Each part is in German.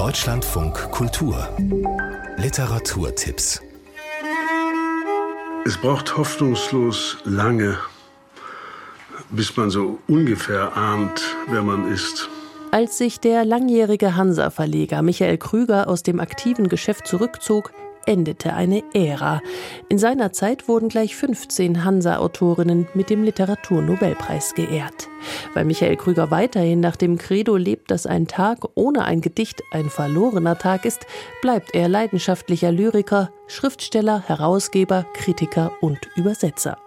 Deutschlandfunk Kultur Literaturtipps Es braucht hoffnungslos lange, bis man so ungefähr ahnt, wer man ist. Als sich der langjährige Hansa-Verleger Michael Krüger aus dem aktiven Geschäft zurückzog, endete eine Ära. In seiner Zeit wurden gleich 15 Hansa-Autorinnen mit dem Literaturnobelpreis geehrt. Weil Michael Krüger weiterhin nach dem Credo lebt, dass ein Tag ohne ein Gedicht ein verlorener Tag ist, bleibt er leidenschaftlicher Lyriker, Schriftsteller, Herausgeber, Kritiker und Übersetzer.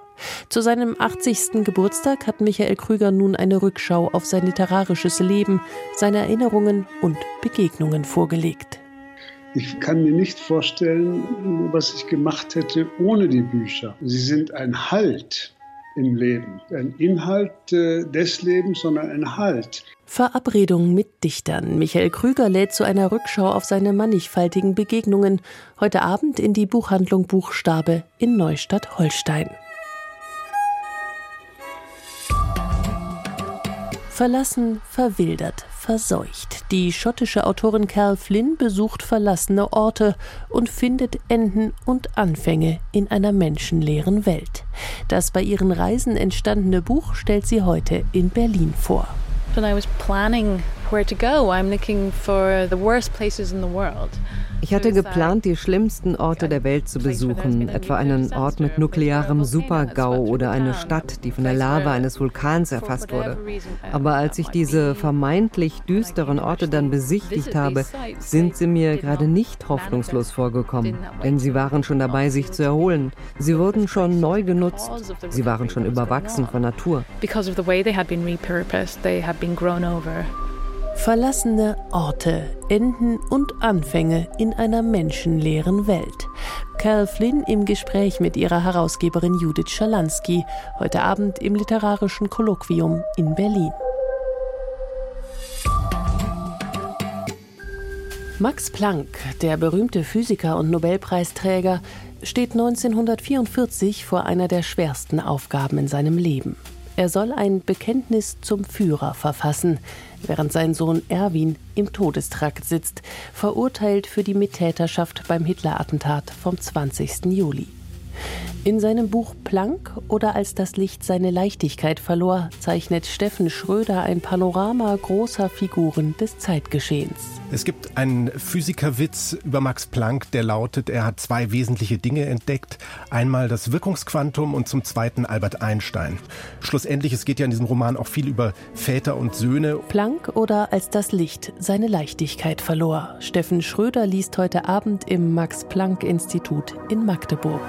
Zu seinem 80. Geburtstag hat Michael Krüger nun eine Rückschau auf sein literarisches Leben, seine Erinnerungen und Begegnungen vorgelegt. Ich kann mir nicht vorstellen, was ich gemacht hätte ohne die Bücher. Sie sind ein Halt im Leben. Ein Inhalt äh, des Lebens, sondern ein Halt. Verabredung mit Dichtern. Michael Krüger lädt zu einer Rückschau auf seine mannigfaltigen Begegnungen heute Abend in die Buchhandlung Buchstabe in Neustadt-Holstein. Verlassen, verwildert, verseucht. Die schottische Autorin Carol Flynn besucht verlassene Orte und findet Enden und Anfänge in einer menschenleeren Welt. Das bei ihren Reisen entstandene Buch stellt sie heute in Berlin vor. When I was planning Ich hatte geplant, die schlimmsten Orte der Welt zu besuchen, etwa einen Ort mit nuklearem Supergau oder eine Stadt, die von der Lava eines Vulkans erfasst wurde. Aber als ich diese vermeintlich düsteren Orte dann besichtigt habe, sind sie mir gerade nicht hoffnungslos vorgekommen, denn sie waren schon dabei, sich zu erholen. Sie wurden schon neu genutzt. Sie waren schon überwachsen von Natur. Because of the way they had been repurposed, they had been grown over. Verlassene Orte, Enden und Anfänge in einer menschenleeren Welt. Cal Flynn im Gespräch mit ihrer Herausgeberin Judith Schalansky, heute Abend im Literarischen Kolloquium in Berlin. Max Planck, der berühmte Physiker und Nobelpreisträger, steht 1944 vor einer der schwersten Aufgaben in seinem Leben. Er soll ein Bekenntnis zum Führer verfassen, während sein Sohn Erwin im Todestrakt sitzt, verurteilt für die Mittäterschaft beim Hitler-Attentat vom 20. Juli. In seinem Buch Planck oder als das Licht seine Leichtigkeit verlor, zeichnet Steffen Schröder ein Panorama großer Figuren des Zeitgeschehens. Es gibt einen Physikerwitz über Max Planck, der lautet, er hat zwei wesentliche Dinge entdeckt. Einmal das Wirkungsquantum und zum zweiten Albert Einstein. Schlussendlich, es geht ja in diesem Roman auch viel über Väter und Söhne. Planck oder als das Licht seine Leichtigkeit verlor. Steffen Schröder liest heute Abend im Max Planck Institut in Magdeburg.